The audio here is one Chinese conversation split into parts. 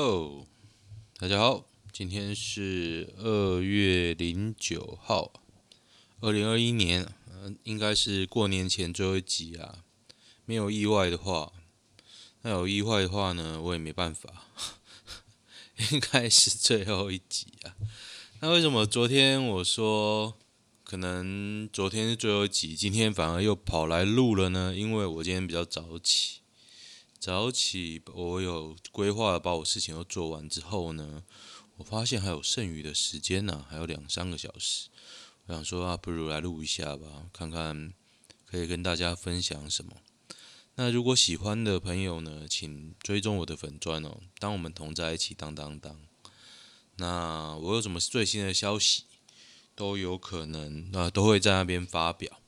哦，大家好，今天是二月零九号，二零二一年，嗯，应该是过年前最后一集啊。没有意外的话，那有意外的话呢，我也没办法，应该是最后一集啊。那为什么昨天我说可能昨天是最后一集，今天反而又跑来录了呢？因为我今天比较早起。早起，我有规划把我事情都做完之后呢，我发现还有剩余的时间呢、还有两三个小时。我想说啊，不如来录一下吧，看看可以跟大家分享什么。那如果喜欢的朋友呢，请追踪我的粉钻哦。当我们同在一起，当当当。那我有什么最新的消息，都有可能啊、都会在那边发表。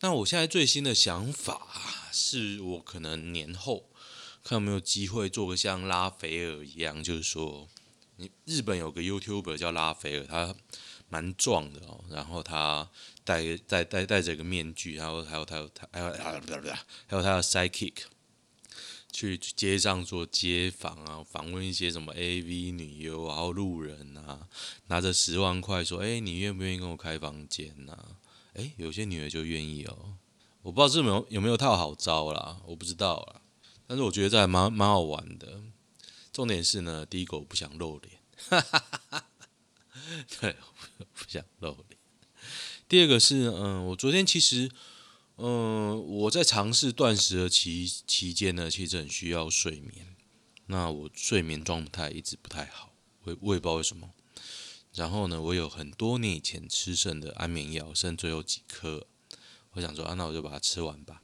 那我现在最新的想法，是我可能年后。看有没有机会做个像拉斐尔一样，就是说，你日本有个 YouTuber 叫拉斐尔，他蛮壮的哦，然后他戴戴戴戴着个面具，然后还有他有他还有还有还有他的 sidekick 去街上做街访啊，访问一些什么 AV 女优啊，然后路人啊，拿着十万块说，哎，你愿不愿意跟我开房间呐？哎，有些女的就愿意哦，我不知道这没有有没有套好招啦，我不知道啦。但是我觉得这还蛮蛮好玩的，重点是呢，第一个我不想露脸，哈哈哈哈，对，不想露脸。第二个是，嗯，我昨天其实，嗯，我在尝试断食的期期间呢，其实很需要睡眠。那我睡眠状态一直不太好，我我也不知道为什么。然后呢，我有很多年以前吃剩的安眠药，剩最后几颗，我想说啊，那我就把它吃完吧。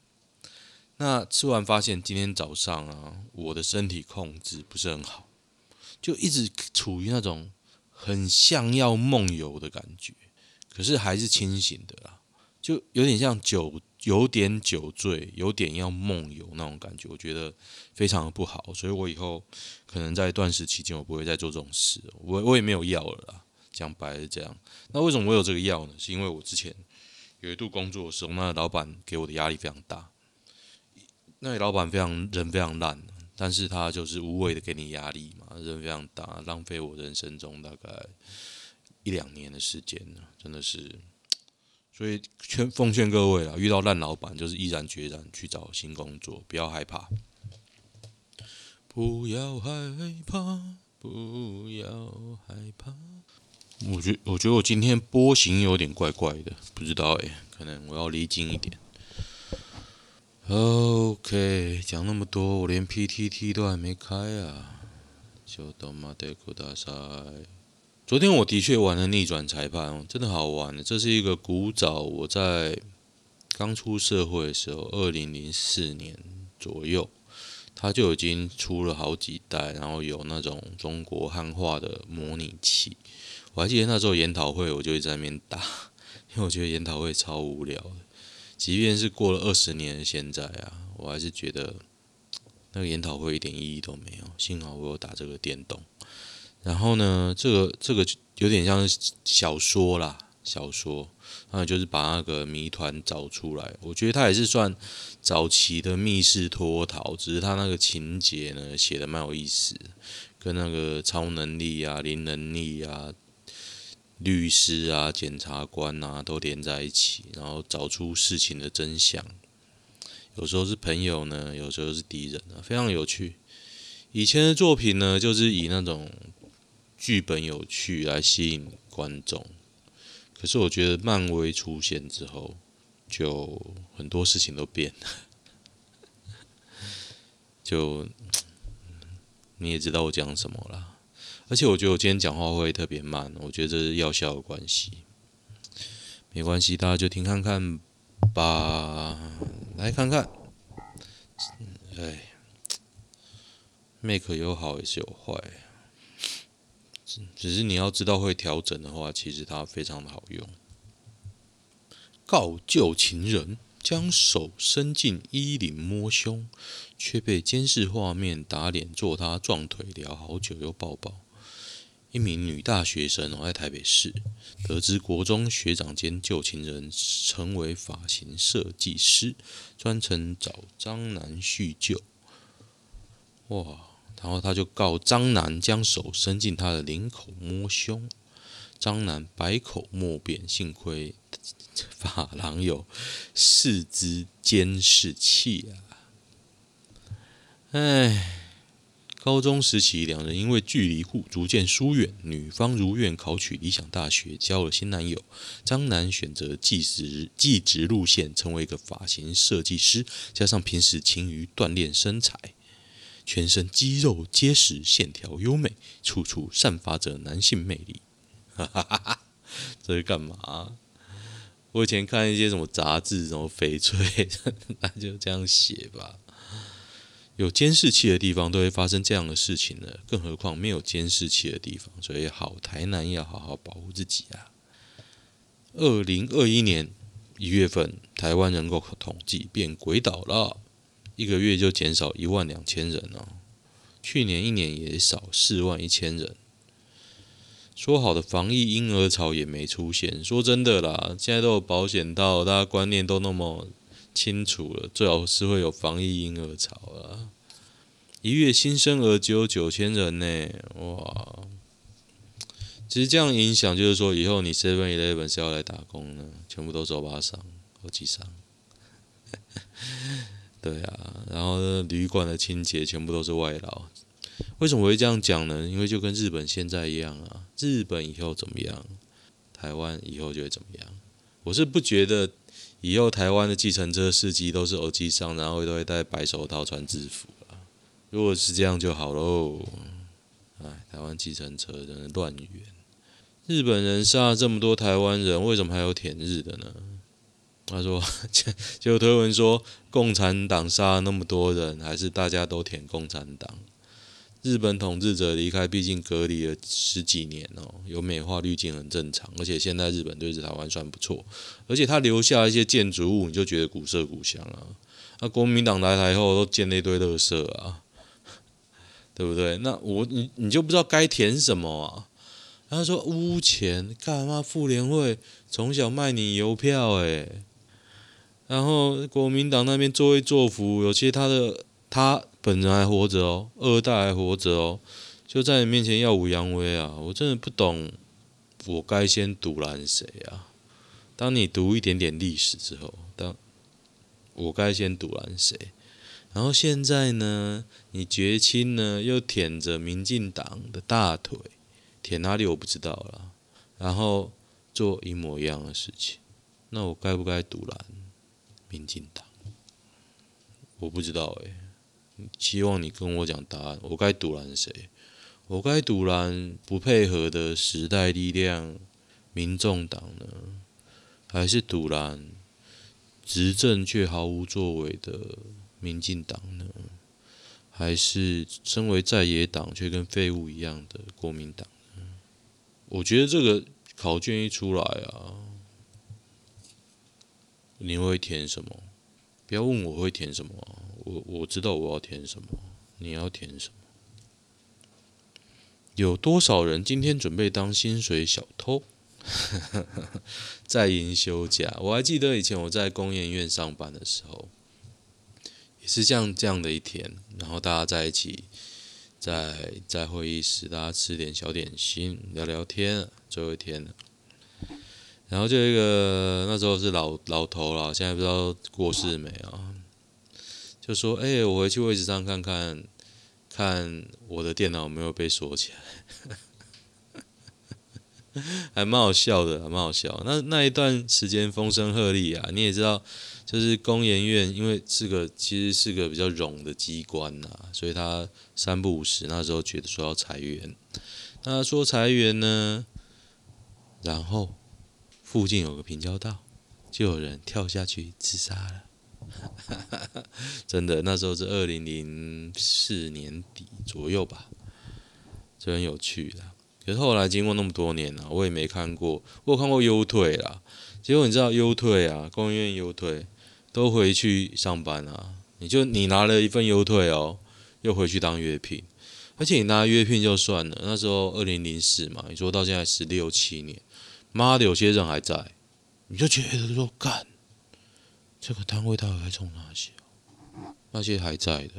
那吃完发现今天早上啊，我的身体控制不是很好，就一直处于那种很像要梦游的感觉，可是还是清醒的啦，就有点像酒，有点酒醉，有点要梦游那种感觉，我觉得非常的不好，所以我以后可能在断食期间，我不会再做这种事，我我也没有药了啦，讲白是这样。那为什么我有这个药呢？是因为我之前有一度工作的时候，那老板给我的压力非常大。那位老板非常人非常烂，但是他就是无谓的给你压力嘛，人非常大，浪费我人生中大概一两年的时间呢，真的是。所以劝奉劝各位啊，遇到烂老板就是毅然决然去找新工作，不要害怕，不要害怕，不要害怕。我觉我觉得我今天波形有点怪怪的，不知道诶，可能我要离近一点。OK，讲那么多，我连 PTT 都还没开啊！就都马德古大赛。昨天我的确玩了逆转裁判，真的好玩。这是一个古早，我在刚出社会的时候，二零零四年左右，它就已经出了好几代，然后有那种中国汉化的模拟器。我还记得那时候研讨会，我就一直在那边打，因为我觉得研讨会超无聊。即便是过了二十年现在啊，我还是觉得那个研讨会一点意义都没有。幸好我有打这个电动。然后呢，这个这个有点像小说啦，小说，那就是把那个谜团找出来。我觉得它也是算早期的密室脱逃，只是它那个情节呢写的蛮有意思，跟那个超能力啊、灵能力啊。律师啊，检察官啊，都连在一起，然后找出事情的真相。有时候是朋友呢，有时候是敌人啊，非常有趣。以前的作品呢，就是以那种剧本有趣来吸引观众。可是我觉得漫威出现之后，就很多事情都变了。就你也知道我讲什么啦。而且我觉得我今天讲话会特别慢，我觉得这是药效的关系。没关系，大家就听看看吧，来看看。哎，make 有好也是有坏，只是你要知道会调整的话，其实它非常的好用。告旧情人将手伸进衣领摸胸，却被监视画面打脸，做他撞腿聊好久又抱抱。一名女大学生在台北市得知国中学长兼旧情人成为发型设计师，专程找张楠叙旧。哇，然后他就告张楠将手伸进他的领口摸胸，张楠百口莫辩，幸亏发廊有四支监视器啊！哎。高中时期，两人因为距离互逐渐疏远，女方如愿考取理想大学，交了新男友。张男选择技职技职路线，成为一个发型设计师，加上平时勤于锻炼身材，全身肌肉结实，线条优美，处处散发着男性魅力。哈哈哈哈，这是干嘛？我以前看一些什么杂志，什么翡翠，那就这样写吧。有监视器的地方都会发生这样的事情呢，更何况没有监视器的地方。所以，好台南要好好保护自己啊！二零二一年一月份，台湾人口统计变轨岛了，一个月就减少一万两千人哦。去年一年也少四万一千人。说好的防疫婴儿潮也没出现。说真的啦，现在都有保险套，大家观念都那么。清楚了，最好是会有防疫婴儿潮啊！一月新生儿只有九千人呢，哇！其实这样影响就是说，以后你 Seven Eleven 是要来打工呢，全部都走吧商、欧吉桑。对啊，然后旅馆的清洁全部都是外劳。为什么会这样讲呢？因为就跟日本现在一样啊，日本以后怎么样，台湾以后就会怎么样。我是不觉得。以后台湾的计程车司机都是欧吉桑，然后都会戴白手套、穿制服。如果是这样就好喽。哎，台湾计程车真的乱源。日本人杀了这么多台湾人，为什么还有舔日的呢？他说，就推文说，共产党杀了那么多人，还是大家都舔共产党。日本统治者离开，毕竟隔离了十几年哦，有美化滤镜很正常。而且现在日本对台湾算不错，而且他留下一些建筑物，你就觉得古色古香啊。那国民党来台后都建了一堆垃圾啊，对不对？那我你你就不知道该填什么啊？他说污钱，干嘛？妇联会从小卖你邮票诶，然后国民党那边作威作福，有些他的他。本人还活着哦，二代还活着哦，就在你面前耀武扬威啊！我真的不懂，我该先赌烂谁啊？当你读一点点历史之后，当我该先赌烂谁？然后现在呢，你绝亲呢又舔着民进党的大腿，舔哪里我不知道了。然后做一模一样的事情，那我该不该赌烂民进党？我不知道诶、希望你跟我讲答案。我该赌烂谁？我该赌烂不配合的时代力量、民众党呢？还是赌烂执政却毫无作为的民进党呢？还是身为在野党却跟废物一样的国民党？我觉得这个考卷一出来啊，你会填什么？不要问我会填什么。我我知道我要填什么，你要填什么？有多少人今天准备当薪水小偷？在营休假，我还记得以前我在工研院上班的时候，也是这样这样的一天，然后大家在一起，在在会议室，大家吃点小点心，聊聊天，最后一天了。然后就一个那时候是老老头了，现在不知道过世没啊？就说：“哎、我回去位置上看看，看我的电脑有没有被锁起来，还蛮好笑的，蛮好笑。那那一段时间风声鹤唳啊，你也知道，就是工研院，因为是个其实是个比较冗的机关呐、啊，所以他三不五时那时候觉得说要裁员，那说裁员呢，然后附近有个平交道，就有人跳下去自杀了。” 真的，那时候是二零零四年底左右吧，就很有趣的。可是后来经过那么多年了，我也没看过，我有看过优退啦。结果你知道优退啊，工研院优退都回去上班啊。你就你拿了一份优退哦，又回去当约聘，而且你拿约聘就算了，那时候二零零四嘛，你说到现在十六七年，妈的，有些人还在，你就觉得说干。这个单位到底还从哪些？那些还在的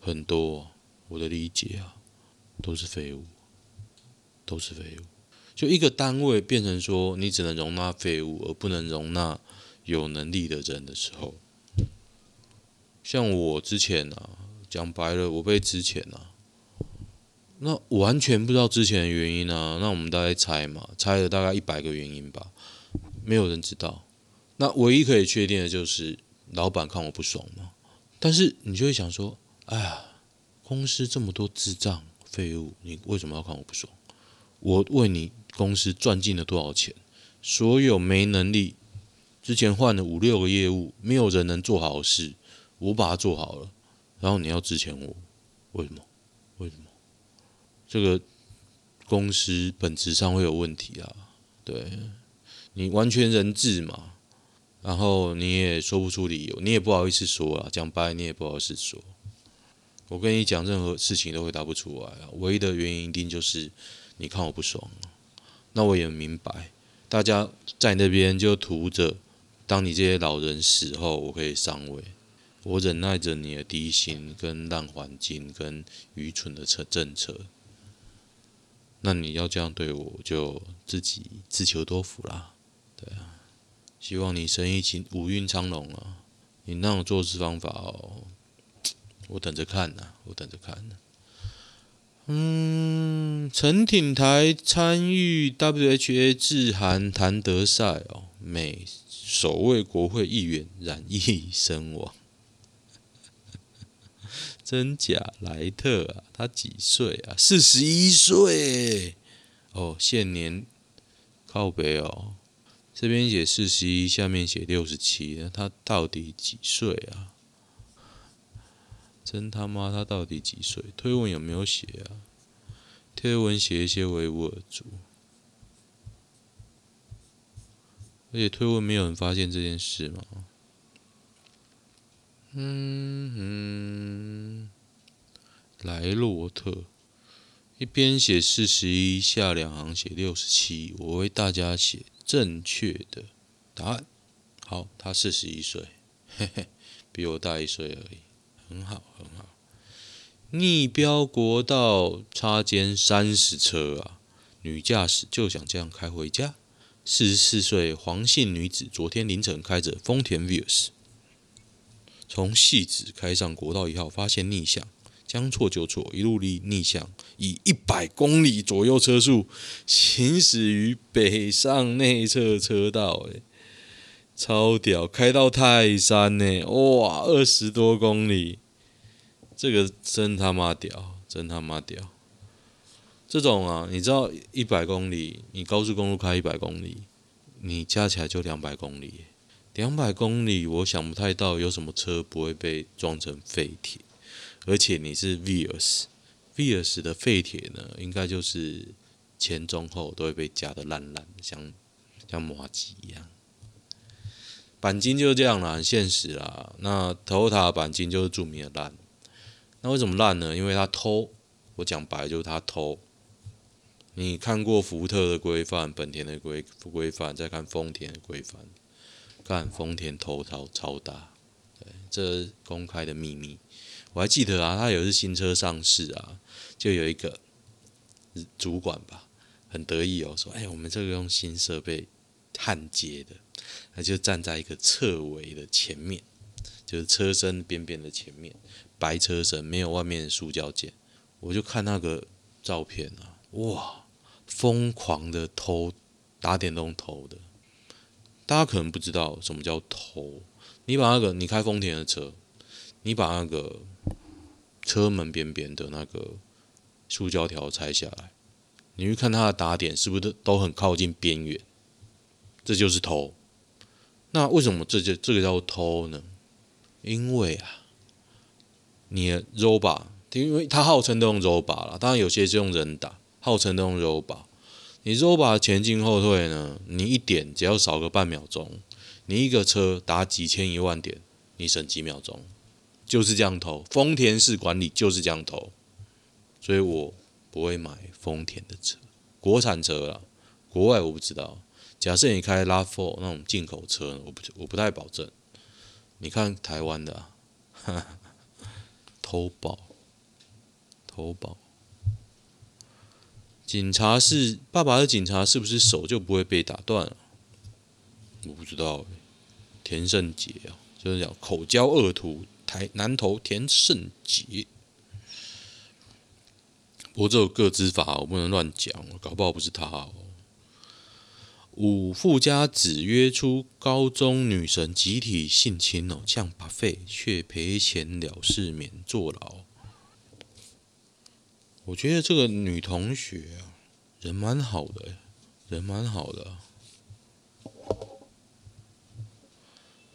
很多，我的理解啊，都是废物，都是废物。就一个单位变成说，你只能容纳废物，而不能容纳有能力的人的时候，像我之前啊，讲白了，我被之前啊，那完全不知道之前的原因啊，那我们大概猜嘛，猜了大概一百个原因吧，没有人知道。那唯一可以确定的就是老板看我不爽嘛。但是你就会想说，哎呀，公司这么多智障废物，你为什么要看我不爽？我为你公司赚进了多少钱？所有没能力，之前换了五六个业务，没有人能做好的事，我把它做好了，然后你要支遣我，为什么？为什么？这个公司本质上会有问题啊！对，你完全人治嘛，然后你也说不出理由，你也不好意思说啊，讲白你也不好意思说。我跟你讲，任何事情都回答不出来啊，唯一的原因一定就是你看我不爽啊。那我也明白，大家在那边就图着，当你这些老人死后，我可以上位，我忍耐着你的低薪、跟烂环境、跟愚蠢的策政策。那你要这样对我，就自己自求多福啦。对啊，希望你生意兴五运昌隆啊！你那种做事方法哦，我等着看呐，我等着看呐。嗯，陈挺台参与 WHA 致韩谭德赛哦，美首位国会议员染疫身亡，真假莱特啊？他几岁啊？四十一岁哦，现年靠北哦，这边写四十一，下面写六十七，那他到底几岁啊？真他妈，他到底几岁？推文有没有写啊？推文写一些维吾尔族，而且推文没有人发现这件事吗？嗯嗯，莱洛特一边写四十一，下两行写六十七，我为大家写正确的答案。好，他四十一岁，嘿嘿，比我大一岁而已。很好，很好。逆标国道插肩三十车啊，女驾驶就想这样开回家。四十四岁黄姓女子昨天凌晨开着丰田 Vios 从汐止开上国道一号，发现逆向，将错就错，一路逆逆向，以一百公里左右车速行驶于北上内侧车道，诶超屌！开到泰山呢，哇，二十多公里。这个真他妈屌，真他妈屌！这种啊，你知道一百公里，你高速公路开一百公里，你加起来就两百公里。两百公里，我想不太到有什么车不会被撞成废铁。而且你是 Vios，Vios 的废铁呢，应该就是前中后都会被夹得烂烂，像像麻糬一样。钣金就是这样啦，很现实啦。那 Toyota 鈑金就是著名的烂。那为什么烂呢？因为他偷，我讲白就是他偷。你看过福特的规范、本田的规规范，再看丰田的规范，看丰田偷超超大，对，这公开的秘密。我还记得啊，他有一次新车上市啊，就有一个主管吧，很得意哦，说：“哎，我们这个用新设备焊接的。”他就站在一个侧围的前面，就是车身边边的前面。白车身没有外面的塑胶件，我就看那个照片啊，哇，疯狂的偷，打电动偷的。大家可能不知道什么叫偷，你把那个你开丰田的车，你把那个车门边边的那个塑胶条拆下来，你去看它的打点是不是都都很靠近边缘？这就是偷。那为什么这就这个叫偷呢？因为啊。你的 roll bar，因为它号称都用 roll bar 了，当然有些是用人打，号称都用 roll bar。你 roll bar 前进后退呢？你一点只要少个半秒钟，你一个车打几千一万点，你省几秒钟，就是这样投。丰田式管理就是这样投，所以我不会买丰田的车，国产车啦，国外我不知道。假设你开拉力那种进口车，我不我不太保证。你看台湾的啊，哈哈。偷爆，投保。警察是爸爸的警察，是不是手就不会被打断了？我不知道。田胜杰啊，就是讲口交恶徒台南投田胜杰。不过这有个资法，我不能乱讲，搞不好不是他哦。五富家子约出高中女神集体性侵哦，向八费却赔钱了事免坐牢。我觉得这个女同学，人蛮好的，人蛮好的。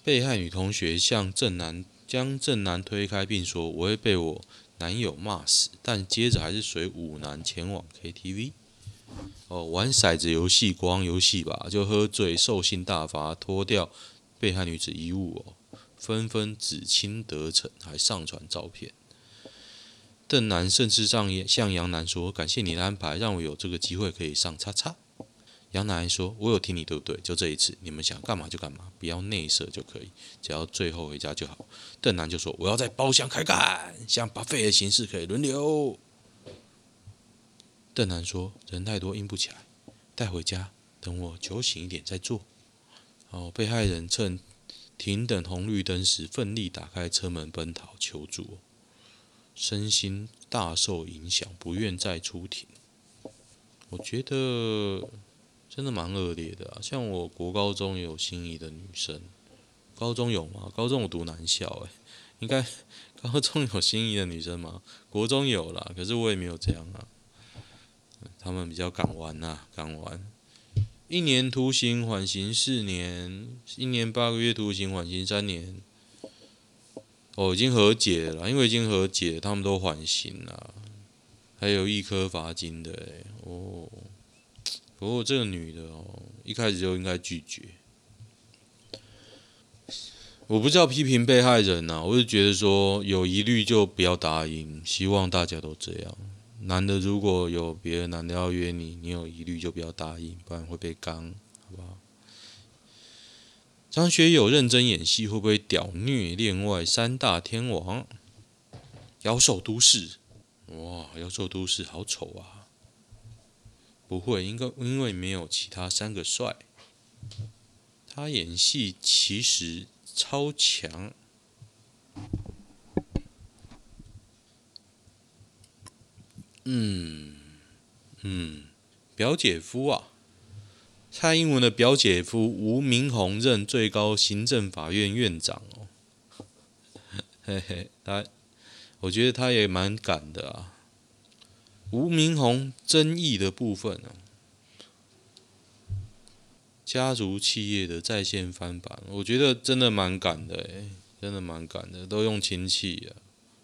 被害女同学向正男将正男推开，并说：“我会被我男友骂死。”但接着还是随五男前往 KTV，哦，玩骰子游戏、光游戏吧，就喝醉、兽性大发，脱掉被害女子衣物哦，纷纷指亲得逞，还上传照片。邓男甚至上向杨男说：“感谢你的安排，让我有这个机会可以上叉叉。”杨男说：“我有听你，对不对？就这一次，你们想干嘛就干嘛，不要内射就可以，只要最后回家就好。”邓男就说：“我要在包厢开干，像 buffet 的形式可以轮流。”邓男说：“人太多，硬不起来，带回家，等我酒醒一点再做。”哦，被害人趁停等红绿灯时，奋力打开车门奔逃求助。身心大受影响，不愿再出庭。我觉得真的蛮恶劣的啊！像我国高中也有心仪的女生，高中有吗？高中我读男校，诶，应该 高中有心仪的女生吗？国中有啦，可是我也没有这样啊。他们比较敢玩呐，敢玩。一年徒刑缓刑四年，一年八个月徒刑缓刑三年。哦，已经和解了，因为已经和解，他们都缓刑了，还有一颗罚金的哦。不过这个女的哦，一开始就应该拒绝。我不是要批评被害人呐，我是觉得说有疑虑就不要答应，希望大家都这样。男的如果有别的男的要约你，你有疑虑就不要答应，不然会被刚，好不好？张学友认真演戏，会不会屌虐恋外三大天王？妖兽都市，哇，妖兽都市好丑啊！不会，应该因为没有其他三个帅。他演戏其实超强。嗯嗯，表姐夫啊。蔡英文的表姐夫吴明宏任最高行政法院院长哦，嘿嘿，他我觉得他也蛮敢的啊。吴明宏争议的部分哦，家族企业的在线翻版，我觉得真的蛮敢的诶，真的蛮敢的，都用亲戚啊。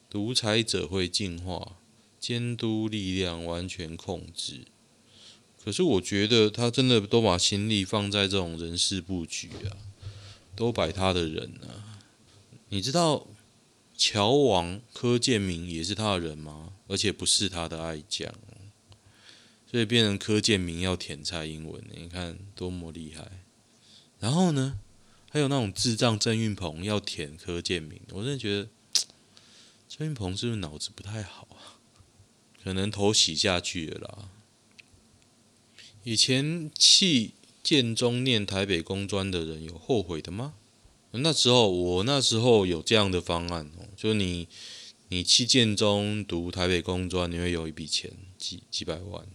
独裁者会进化，监督力量完全控制。可是我觉得他真的都把心力放在这种人事布局啊，都摆他的人啊。你知道乔王柯建铭也是他的人吗？而且不是他的爱将，所以变成柯建铭要舔蔡英文，你看多么厉害。然后呢，还有那种智障郑运鹏要舔柯建铭，我真的觉得郑运鹏是不是脑子不太好啊？可能头洗下去了啦。以前弃建中念台北工专的人有后悔的吗？那时候我那时候有这样的方案哦，就你你弃建中读台北工专，你会有一笔钱几几百万。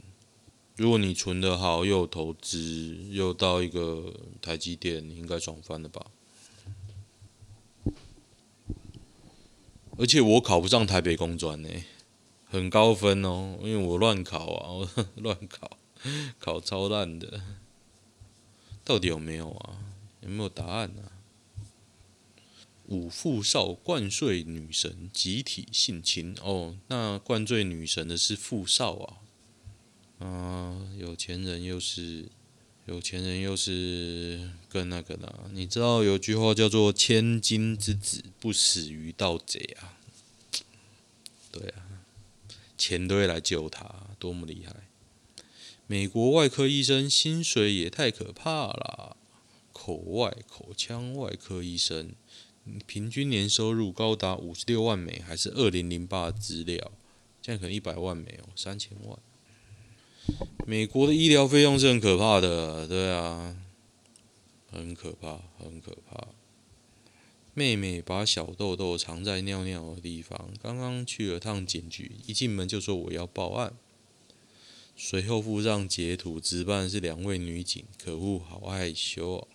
如果你存得好，又有投资，又到一个台积电，你应该爽翻了吧？而且我考不上台北工专呢，很高分哦，因为我乱考啊，我 乱考。考超烂的，到底有没有啊？有没有答案啊？五富少灌醉女神集体性侵哦，那灌醉女神的是富少啊？啊，有钱人又是有钱人又是更那个的。你知道有句话叫做“千金之子不死于盗贼”啊？对啊，钱都会来救他，多么厉害！美国外科医生薪水也太可怕了，口外口腔外科医生平均年收入高达五十六万美，还是二零零八资料？现在可能一百万美哦，三千万。美国的医疗费用是很可怕的，对啊，很可怕，很可怕。妹妹把小豆豆藏在尿尿的地方，刚刚去了趟警局，一进门就说我要报案，随后附上截图，值班是两位女警，可恶，好害羞哦。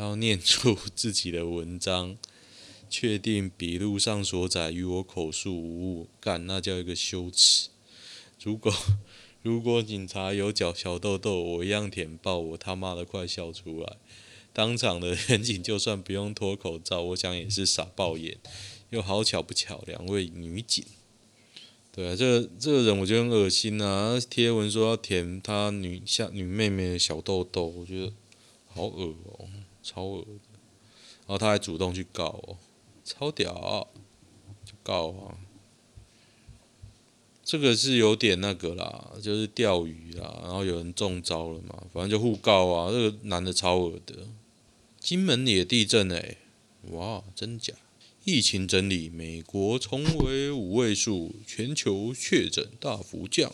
要念出自己的文章，确定笔录上所载与我口述无误，干，那叫一个羞耻。如果 如果警察有脚小豆豆，我一样舔爆，我他妈的快笑出来！当场的员警就算不用脱口罩，我想也是傻爆眼。又好巧不巧，两位女警。对啊，这这个人我觉得很恶心啊！贴文说要舔他女下女妹妹的小豆豆，我觉得好恶哦，超恶的。然后他还主动去告哦，超屌，就告啊！这个是有点那个啦，就是钓鱼啦，然后有人中招了嘛，反正就互告啊。这个男的超恶的，金门也地震哎、哇，真假？疫情整理，美国重回五位数，全球确诊大幅降，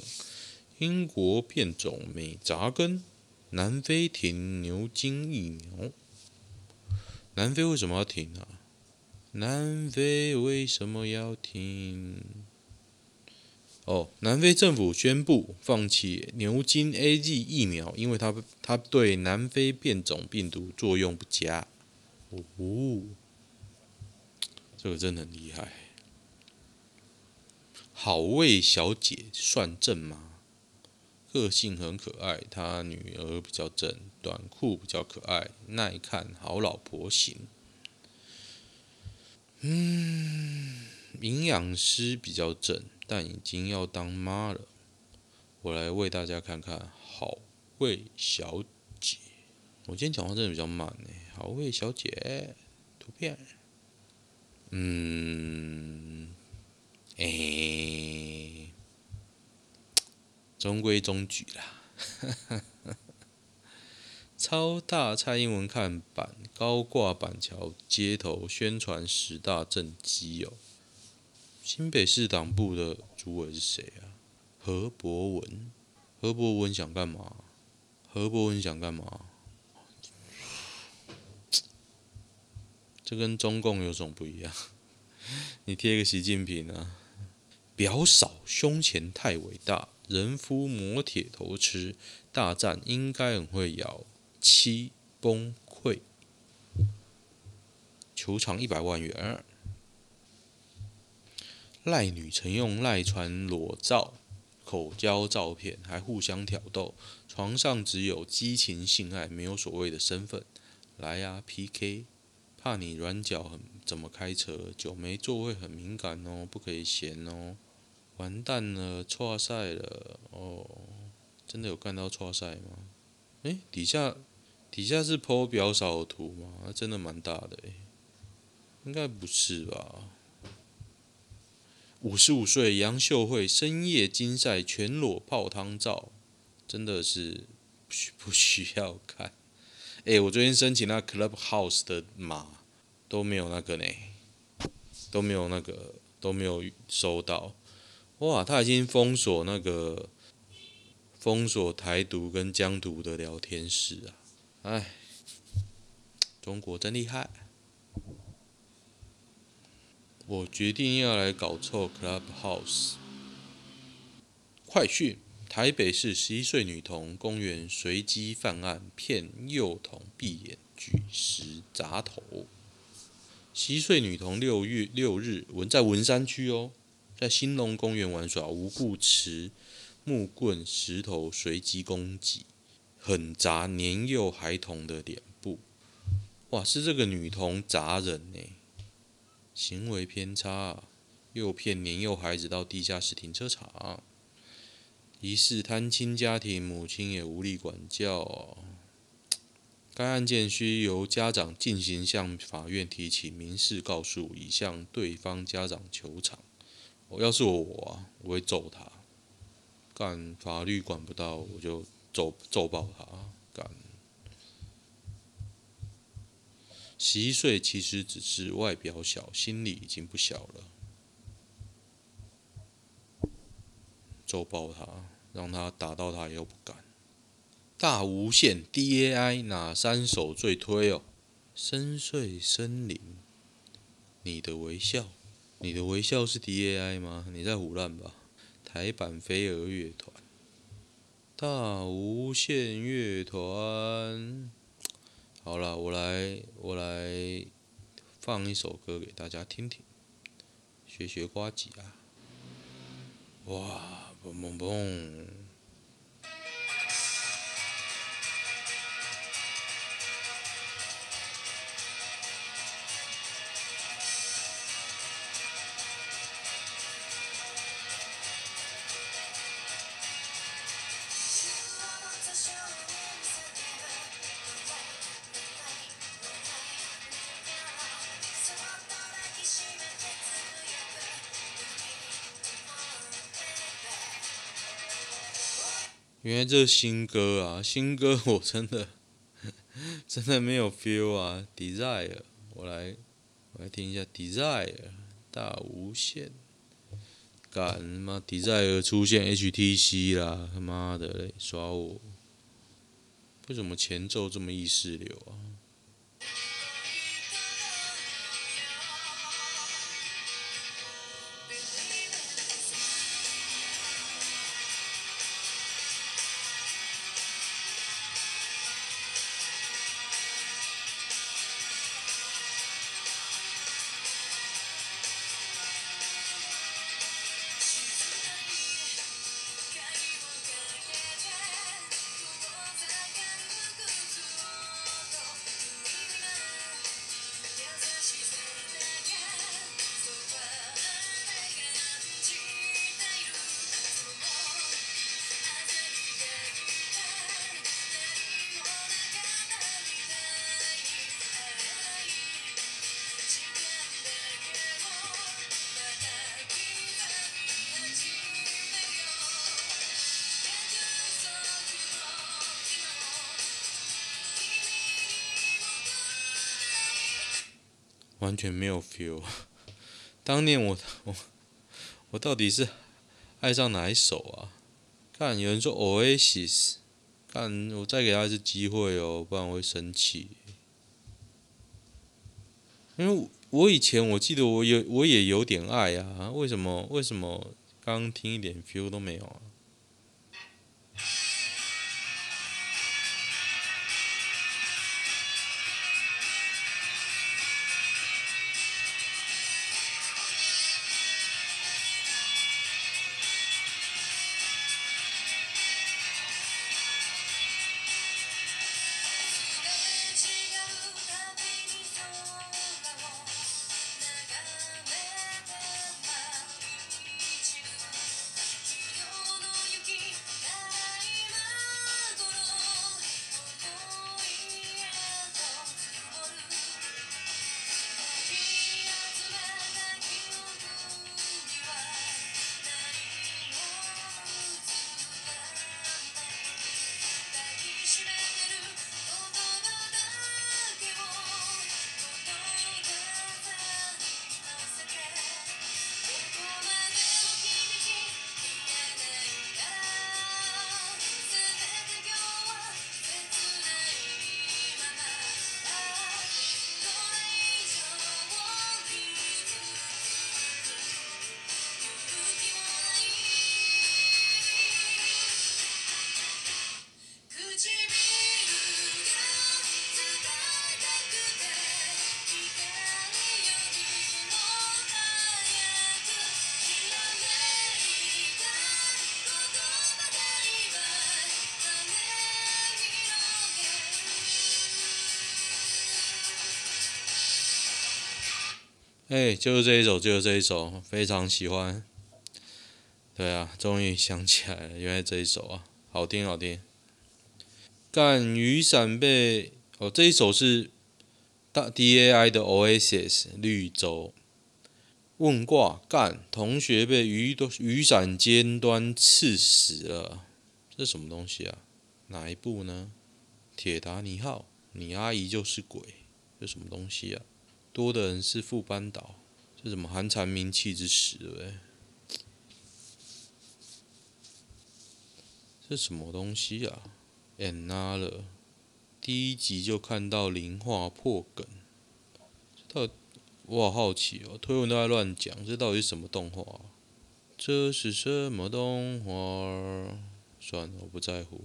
英国变种美扎根，南非停牛津疫苗，南非为什么要停啊？南非为什么要停？哦，南非政府宣布放弃牛津 A G 疫苗，因为它它对南非变种病毒作用不佳。哦，这个真的很厉害。好味小姐算正吗？个性很可爱，她女儿比较正，短裤比较可爱，耐看，好老婆型。嗯，营养师比较正。但已经要当妈了，我来为大家看看好味小姐。我今天讲话真的比较慢呢。好味小姐，图片，嗯，哎、欸，中规中矩啦。超大蔡英文看板，高挂板桥街头宣传十大政绩哦。新北市党部的主委是谁啊？何博文。何博文想干嘛？何博文想干嘛？这跟中共有什么不一样？你贴个习近平啊？表嫂胸前太伟大，人夫磨铁头吃，大战应该很会咬。七崩溃。求偿一百万元。赖女曾用赖传裸照、口交照片，还互相挑逗，床上只有激情性爱，没有所谓的身份。来呀，PK！怕你软脚很，怎么开车？酒没座位很敏感哦，不可以嫌哦。完蛋了，错赛了哦！真的有看到错赛吗？诶，底下底下是 po 表嫂的图吗？真的蛮大的诶，应该不是吧？五十五岁杨秀慧深夜金赛全裸泡汤照，真的是不需不需要看？哎、我最近申请那 Clubhouse 的码都没有那个呢，都没有那个都没有收到。哇，他已经封锁那个封锁台独跟疆独的聊天室啊！哎，中国真厉害。我决定要来搞臭 Clubhouse。快讯：台北市十一岁女童公园随机犯案，骗幼童闭眼举石砸头。十一岁女童六月六日文在文山区哦，在兴隆公园玩耍，无故持木棍、石头随机攻击，狠砸年幼孩童的脸部。哇，是这个女童砸人呢。行为偏差，诱骗年幼孩子到地下室停车场，疑似单亲家庭，母亲也无力管教。该案件需由家长进行向法院提起民事告诉，以向对方家长求偿。我要是我啊，我会揍他，干法律管不到，我就揍揍爆他，干。十一岁其实只是外表小，心里已经不小了。揍爆他，让他打到他又不敢。大无限 DAI 哪三首最推哦？深邃森林，你的微笑，你的微笑是 DAI 吗？你在胡乱吧？台版飞儿乐团，大无限乐团。好了，我来，我来放一首歌给大家听听，学学呱吉啊！哇，嘣嘣嘣！原来这是新歌啊！新歌 我真的 真的没有 feel 啊！Desire，我来我来听一下 Desire，大无限，干妈 Desire 出现 HTC 啦！他妈的嘞，耍我！为什么前奏这么意识流啊？完全没有 feel。当年我我我到底是爱上哪一首啊？看有人说 Oasis，看我再给他一次机会哦，不然我会生气。因为我以前我记得我有我也有点爱啊，为什么为什么刚听一点 feel 都没有啊？哎、就是这一首，就是这一首，非常喜欢。对啊，终于想起来了，原来这一首啊，好听好听。干雨伞被哦，这一首是大 DAI 的 Oasis 绿洲。问卦干同学被雨雨伞尖端刺死了，这什么东西啊？哪一部呢？铁达尼号，你阿姨就是鬼，这什么东西啊？多的人是副班导，这什么寒蝉鸣泣之时，对不对？这什么东西啊？Another，第一集就看到零话破梗，这到我好好奇哦，推文都在乱讲，这到底是什么动画？这是什么动画？算了，我不在乎。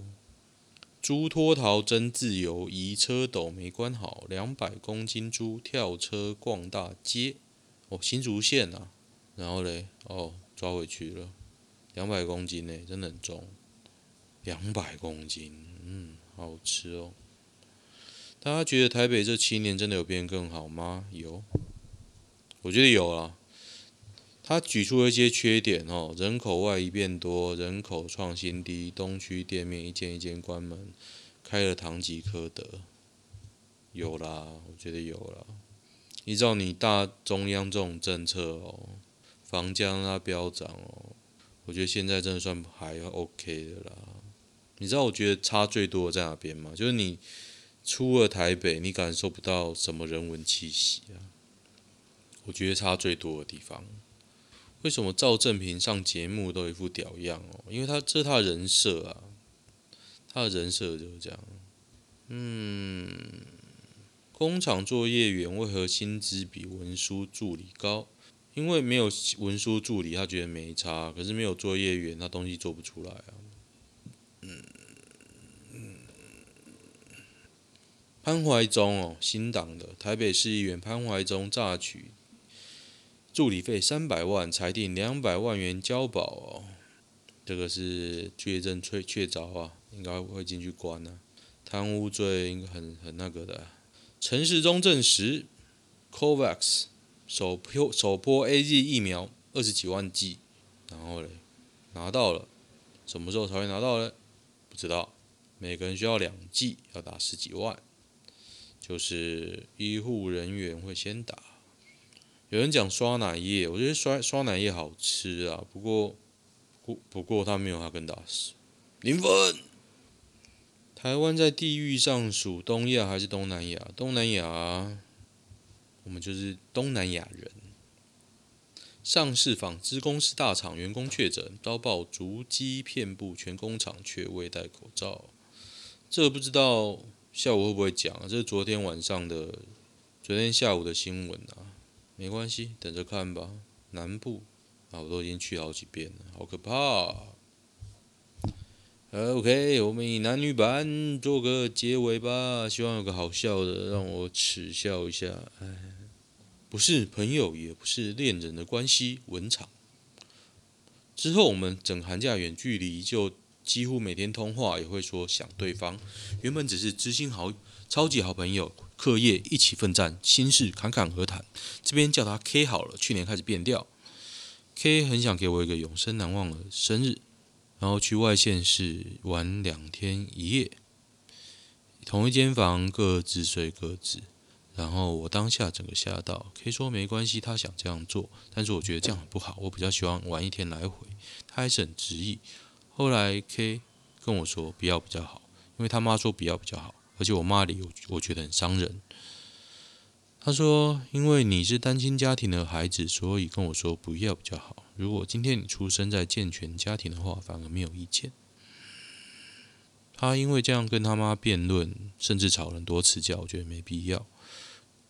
猪脱逃真自由，移车斗没关好，两百公斤猪跳车逛大街。哦，新竹县啊，然后嘞，哦，抓回去了，两百公斤呢，真的很重。两百公斤，嗯，好吃哦。大家觉得台北这七年真的有变更好吗？有，我觉得有啊。他举出了一些缺点哦，人口外移变多，人口创新低，东区店面一间一间关门，开了唐吉诃德，有啦，我觉得有啦。依照你大中央这种政策哦，房价让它飙涨哦，我觉得现在真的算还 OK 的啦。你知道我觉得差最多的在哪边吗？就是你出了台北，你感受不到什么人文气息啊。我觉得差最多的地方。为什么赵正平上节目都一副屌样哦？因为他这是他的人设啊，他的人设就是这样。嗯，工厂作业员为何薪资比文书助理高？因为没有文书助理，他觉得没差；可是没有作业员，他东西做不出来啊。嗯嗯，潘怀宗哦，新党的台北市议员潘怀宗诈取。助理费三百万，裁定两百万元交保哦。这个是确证确确凿啊，应该会进去关呢、贪污罪应该很很那个的。陈时中证实，COVAX 首波首波 AZ 疫苗二十几万剂，然后嘞拿到了，什么时候才会拿到呢？不知道。每个人需要两剂，要打十几万，就是医护人员会先打。有人讲刷奶液，我觉得刷刷奶液好吃啊，不过不不过他没有哈根达斯。零分。台湾在地域上属东亚还是东南亚？东南亚，我们就是东南亚人。上市纺织公司大厂员工确诊，遭曝足迹遍布全工厂，却未戴口罩。这不知道下午会不会讲啊？这是昨天晚上的，昨天下午的新闻啊。没关系，等着看吧。南部啊，我都已经去好几遍了，好可怕啊。OK，我们以男女版做个结尾吧。希望有个好笑的，让我耻笑一下。哎，不是朋友，也不是恋人的关系，文场。之后我们整寒假远距离，就几乎每天通话，也会说想对方。原本只是知心好，超级好朋友。课业一起奋战，心事侃侃而谈。这边叫他 K 好了。去年开始变调，K 很想给我一个永生难忘的生日，然后去外县市玩两天一夜，同一间房各自睡各自。然后我当下整个吓到，K 说没关系，他想这样做，但是我觉得这样很不好，我比较喜欢玩一天来回。他还是很执意。后来 K 跟我说不要比较好，因为他妈说不要比较好。而且我妈里，我我觉得很伤人。他说：“因为你是单亲家庭的孩子，所以跟我说不要比较好。如果今天你出生在健全家庭的话，反而没有意见。”他因为这样跟他妈辩论，甚至吵了很多次架，我觉得没必要。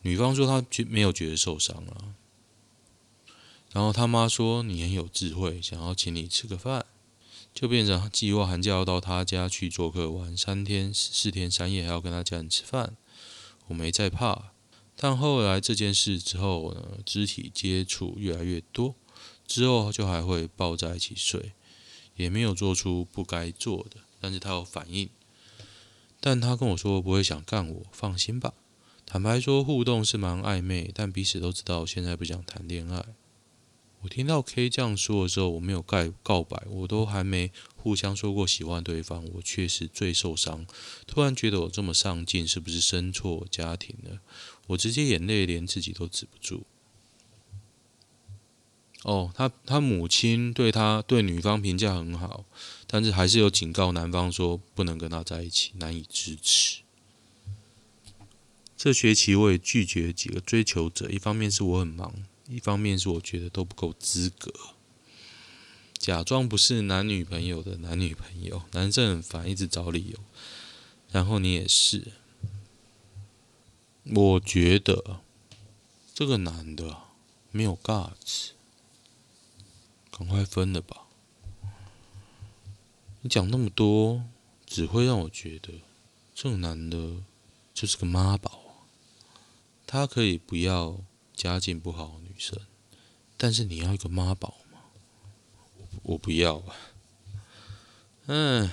女方说她觉没有觉得受伤了，然后他妈说：“你很有智慧，想要请你吃个饭。”就变成计划寒假要到他家去做客玩三天四天三夜，还要跟他家人吃饭。我没在怕，但后来这件事之后呢，肢体接触越来越多，之后就还会抱在一起睡，也没有做出不该做的，但是他有反应。但他跟我说不会想干我，放心吧。坦白说，互动是蛮暧昧，但彼此都知道现在不想谈恋爱。我听到 K 这样说的时候，我没有告告白，我都还没互相说过喜欢对方，我确实最受伤。突然觉得我这么上进，是不是生错家庭了？我直接眼泪连自己都止不住。哦，他他母亲对他对女方评价很好，但是还是有警告男方说不能跟他在一起，难以支持。这学期我也拒绝几个追求者，一方面是我很忙，一方面是我觉得都不够资格。假装不是男女朋友的男女朋友，男生很烦，一直找理由。然后你也是，我觉得这个男的没有 guts，赶快分了吧。你讲那么多，只会让我觉得这个男的就是个妈宝。他可以不要家境不好的女生，但是你要一个妈宝吗。我我不要啊！嗯，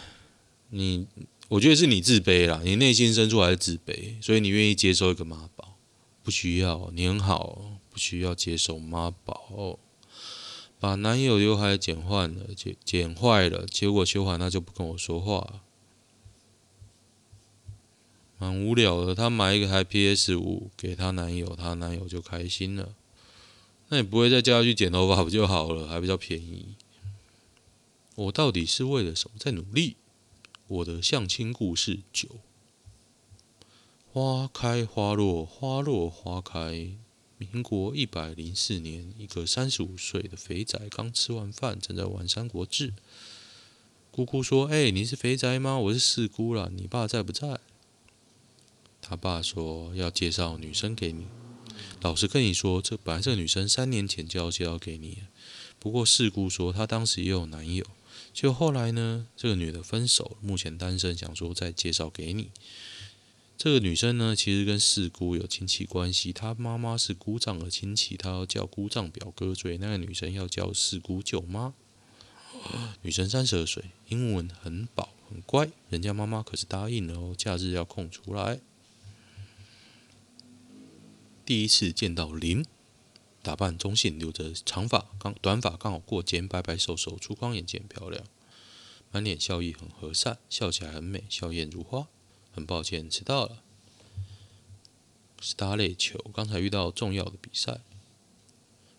你，我觉得是你自卑啦，你内心深处还是自卑，所以你愿意接受一个妈宝，不需要，你很好，不需要接受妈宝。把男友刘海剪换了，剪剪坏了，结果修好他就不跟我说话，蛮无聊的。他买一个台 PS 五给他男友，他男友就开心了。那你不会再叫他去剪头发不就好了？还比较便宜。我到底是为了什么在努力？我的相亲故事九：花开花落，花落花开。民国一百零四年，一个三十五岁的肥宅刚吃完饭，正在玩《三国志》。姑姑说：“哎、你是肥宅吗？我是四姑啦，你爸在不在？”他爸说：“要介绍女生给你。老实跟你说，这本来这个女生三年前就要介绍给你。不过四姑说她当时也有男友。”就后来呢，这个女的分手，目前单身，想说再介绍给你。这个女生呢，其实跟四姑有亲戚关系，她妈妈是姑丈的亲戚，她要叫姑丈表哥，所以那个女生要叫四姑舅妈。女生三十二岁，英文很饱，很乖，人家妈妈可是答应了哦，假日要空出来。第一次见到林。打扮中性，留着长发，刚短发刚好过肩，白白瘦瘦，粗光眼睛漂亮，满脸笑意，很和善，笑起来很美，笑靥如花。很抱歉迟到了，是打垒球，刚才遇到重要的比赛。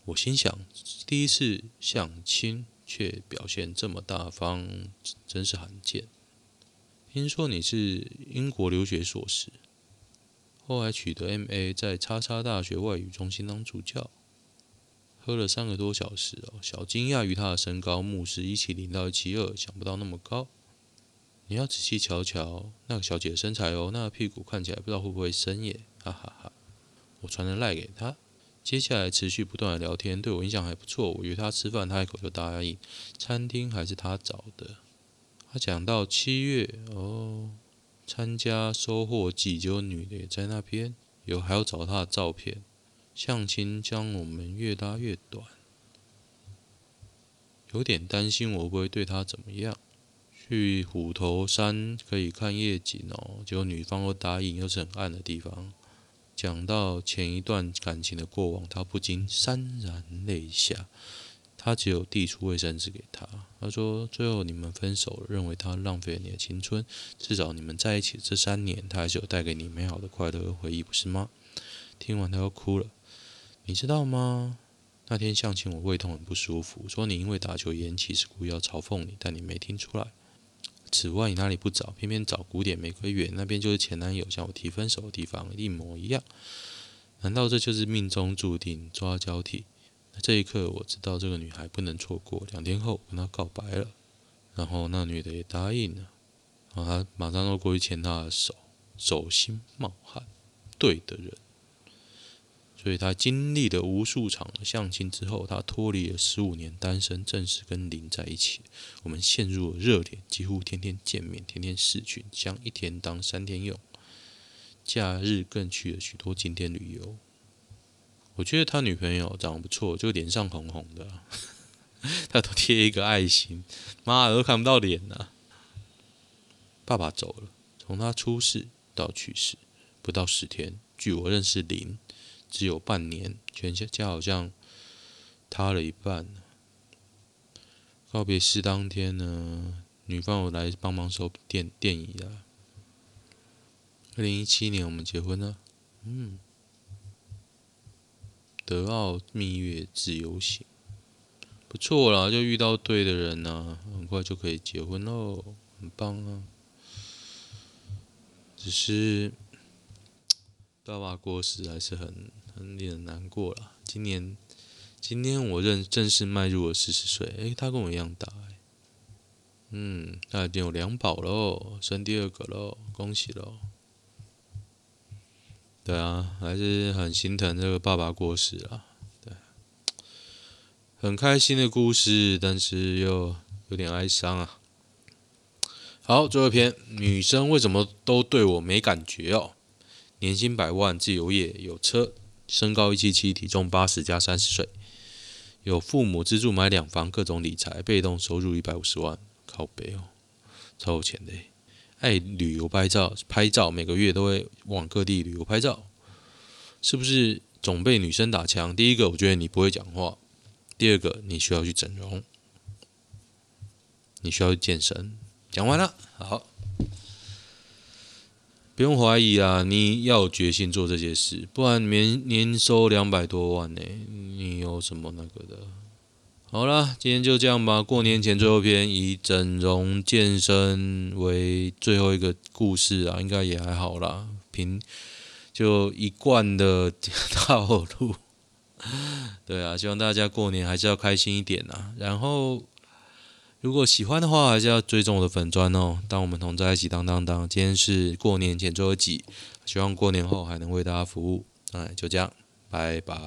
我心想，第一次相亲却表现这么大方，真是罕见。听说你是英国留学硕士，后来取得 MA，在叉叉大学外语中心当助教。喝了三个多小时哦，小惊讶于他的身高，目视一七零到一七二，想不到那么高。你要仔细瞧瞧那个小姐的身材哦，那个屁股看起来不知道会不会生耶，哈哈哈。我传了赖给他，接下来持续不断的聊天，对我印象还不错。我约他吃饭，他一口就答应。餐厅还是他找的。他讲到七月哦，参加收获季，就女的也在那边，有还要找她的照片。相亲将我们越拉越短，有点担心我会不会对她怎么样。去虎头山可以看夜景哦，结果女方都答应，又是很暗的地方。讲到前一段感情的过往，他不禁潸然泪下。他只有递出卫生纸给他，他说：“最后你们分手了，认为他浪费了你的青春，至少你们在一起这三年，他还是有带给你美好的快乐和回忆，不是吗？”听完他又哭了。你知道吗？那天相亲我胃痛很不舒服，说你因为打球延期是故意要嘲讽你，但你没听出来。此外你哪里不找，偏偏找古典玫瑰园那边就是前男友向我提分手的地方，一模一样。难道这就是命中注定抓交替？那这一刻我知道这个女孩不能错过。两天后跟她告白了，然后那女的也答应了，然后她马上就过去牵她的手，手心冒汗，对的人。所以他经历了无数场相亲之后，他脱离了十五年单身，正式跟林在一起。我们陷入了热恋，几乎天天见面，天天视群，将一天当三天用。假日更去了许多景点旅游。我觉得他女朋友长得不错，就脸上红红的，他都贴一个爱心，妈的都看不到脸呐。爸爸走了，从他出世到去世不到十天。据我认识林。只有半年，全家好像塌了一半。告别式当天呢，女方有来帮忙收电电椅的。二零一七年我们结婚了，嗯，德奥蜜月自由行，不错啦，就遇到对的人呐，很快就可以结婚喽，很棒啊。只是。爸爸过世还是很很令人难过了。今年，今天我认正式迈入了四十岁，诶，他跟我一样大，嗯，他已经有两宝喽，生第二个喽，恭喜喽！对啊，还是很心疼这个爸爸过世啊，对，很开心的故事，但是又有点哀伤啊。好，最后一篇，女生为什么都对我没感觉哦？年薪百万，自由业，有车，身高一七七，体重八十加三十岁，有父母资助买两房，各种理财，被动收入一百五十万，靠北哦，超有钱的。爱旅游拍照，拍照每个月都会往各地旅游拍照，是不是总被女生打枪？第一个，我觉得你不会讲话；第二个，你需要去整容，你需要去健身。讲完了，好，不用怀疑啊，你要有决心做这些事，不然年年收两百多万呢，你有什么那个的？好了，今天就这样吧。过年前最后一篇，以整容健身为最后一个故事啊，应该也还好啦。凭就一贯的 套路，对啊，希望大家过年还是要开心一点啊，然后。如果喜欢的话，还是要追踪我的粉砖哦。当我们同在一起，当当当。今天是过年前最后一集，希望过年后还能为大家服务。哎，就这样，拜拜。